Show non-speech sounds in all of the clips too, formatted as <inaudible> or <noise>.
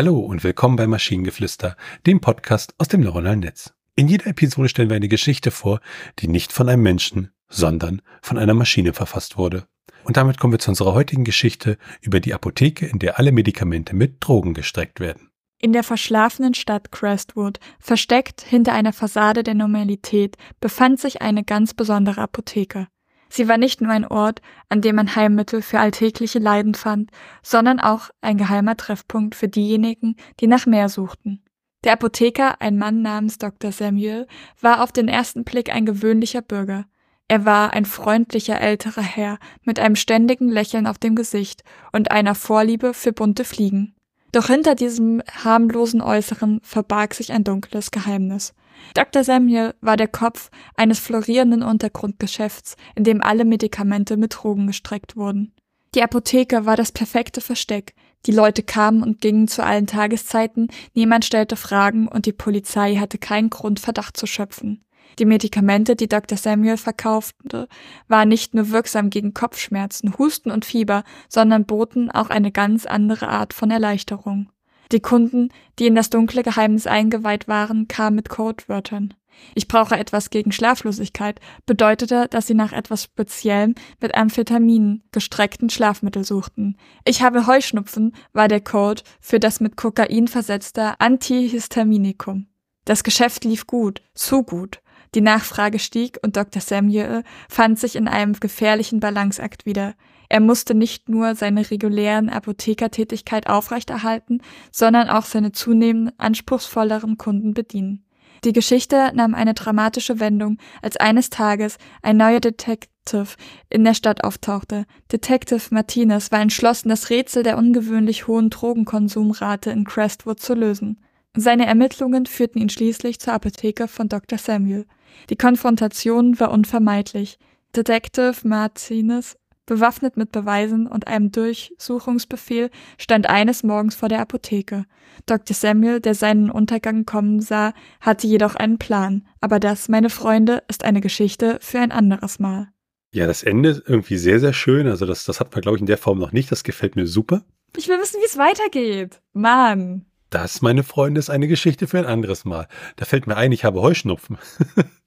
Hallo und willkommen bei Maschinengeflüster, dem Podcast aus dem neuronalen Netz. In jeder Episode stellen wir eine Geschichte vor, die nicht von einem Menschen, sondern von einer Maschine verfasst wurde. Und damit kommen wir zu unserer heutigen Geschichte über die Apotheke, in der alle Medikamente mit Drogen gestreckt werden. In der verschlafenen Stadt Crestwood, versteckt hinter einer Fassade der Normalität, befand sich eine ganz besondere Apotheke. Sie war nicht nur ein Ort, an dem man Heilmittel für alltägliche Leiden fand, sondern auch ein geheimer Treffpunkt für diejenigen, die nach mehr suchten. Der Apotheker, ein Mann namens Dr. Samuel, war auf den ersten Blick ein gewöhnlicher Bürger. Er war ein freundlicher älterer Herr mit einem ständigen Lächeln auf dem Gesicht und einer Vorliebe für bunte Fliegen. Doch hinter diesem harmlosen Äußeren verbarg sich ein dunkles Geheimnis. Dr. Samuel war der Kopf eines florierenden Untergrundgeschäfts, in dem alle Medikamente mit Drogen gestreckt wurden. Die Apotheke war das perfekte Versteck. Die Leute kamen und gingen zu allen Tageszeiten, niemand stellte Fragen und die Polizei hatte keinen Grund, Verdacht zu schöpfen. Die Medikamente, die Dr. Samuel verkaufte, waren nicht nur wirksam gegen Kopfschmerzen, Husten und Fieber, sondern boten auch eine ganz andere Art von Erleichterung. Die Kunden, die in das dunkle Geheimnis eingeweiht waren, kamen mit Codewörtern. Ich brauche etwas gegen Schlaflosigkeit bedeutete, dass sie nach etwas Speziellem mit Amphetaminen gestreckten Schlafmittel suchten. Ich habe Heuschnupfen war der Code für das mit Kokain versetzte Antihistaminikum. Das Geschäft lief gut, zu gut. Die Nachfrage stieg und Dr. Samuel fand sich in einem gefährlichen Balanceakt wieder. Er musste nicht nur seine regulären Apothekertätigkeit aufrechterhalten, sondern auch seine zunehmend anspruchsvolleren Kunden bedienen. Die Geschichte nahm eine dramatische Wendung, als eines Tages ein neuer Detective in der Stadt auftauchte. Detective Martinez war entschlossen, das Rätsel der ungewöhnlich hohen Drogenkonsumrate in Crestwood zu lösen. Seine Ermittlungen führten ihn schließlich zur Apotheke von Dr. Samuel. Die Konfrontation war unvermeidlich. Detective Martinez, bewaffnet mit Beweisen und einem Durchsuchungsbefehl, stand eines Morgens vor der Apotheke. Dr. Samuel, der seinen Untergang kommen sah, hatte jedoch einen Plan. Aber das, meine Freunde, ist eine Geschichte für ein anderes Mal. Ja, das Ende ist irgendwie sehr, sehr schön. Also das, das hat man, glaube ich, in der Form noch nicht. Das gefällt mir super. Ich will wissen, wie es weitergeht. Mann. Das, meine Freunde, ist eine Geschichte für ein anderes Mal. Da fällt mir ein, ich habe Heuschnupfen. <laughs>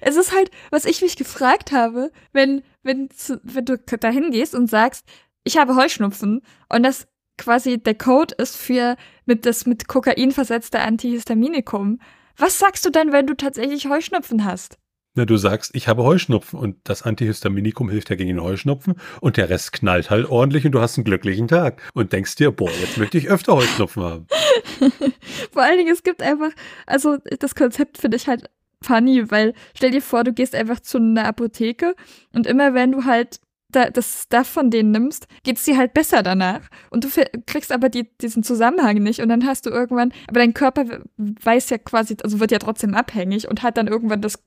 es ist halt, was ich mich gefragt habe, wenn, wenn, wenn du dahin gehst und sagst, ich habe Heuschnupfen und das quasi der Code ist für mit das mit Kokain versetzte Antihistaminikum. Was sagst du dann, wenn du tatsächlich Heuschnupfen hast? Na, du sagst, ich habe Heuschnupfen und das Antihistaminikum hilft ja gegen den Heuschnupfen und der Rest knallt halt ordentlich und du hast einen glücklichen Tag und denkst dir, boah, jetzt möchte ich öfter Heuschnupfen haben. <laughs> Vor allen Dingen, es gibt einfach, also das Konzept finde ich halt funny, weil stell dir vor, du gehst einfach zu einer Apotheke und immer wenn du halt da, das Stuff von denen nimmst, geht es dir halt besser danach. Und du kriegst aber die, diesen Zusammenhang nicht und dann hast du irgendwann, aber dein Körper weiß ja quasi, also wird ja trotzdem abhängig und hat dann irgendwann das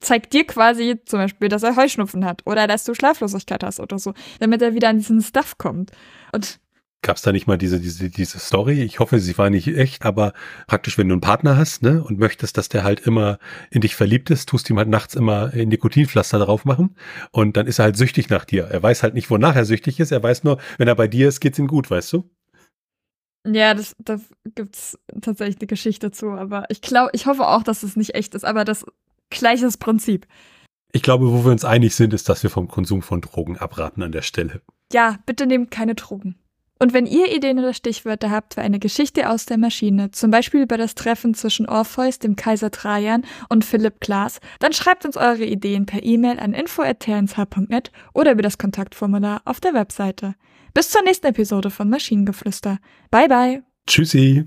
zeigt dir quasi zum Beispiel, dass er Heuschnupfen hat oder dass du Schlaflosigkeit hast oder so, damit er wieder an diesen Stuff kommt. Und Gab es da nicht mal diese, diese, diese Story? Ich hoffe, sie war nicht echt, aber praktisch, wenn du einen Partner hast, ne, und möchtest, dass der halt immer in dich verliebt ist, tust ihm halt nachts immer Nikotinpflaster drauf machen und dann ist er halt süchtig nach dir. Er weiß halt nicht, wonach er süchtig ist, er weiß nur, wenn er bei dir ist, geht's ihm gut, weißt du? Ja, das, da gibt's tatsächlich eine Geschichte zu, aber ich glaube, ich hoffe auch, dass es nicht echt ist, aber das gleiches Prinzip. Ich glaube, wo wir uns einig sind, ist, dass wir vom Konsum von Drogen abraten an der Stelle. Ja, bitte nehmt keine Drogen. Und wenn ihr Ideen oder Stichwörter habt für eine Geschichte aus der Maschine, zum Beispiel über das Treffen zwischen Orpheus, dem Kaiser Trajan und Philipp Glass, dann schreibt uns eure Ideen per E-Mail an info.tnsh.net oder über das Kontaktformular auf der Webseite. Bis zur nächsten Episode von Maschinengeflüster. Bye bye. Tschüssi.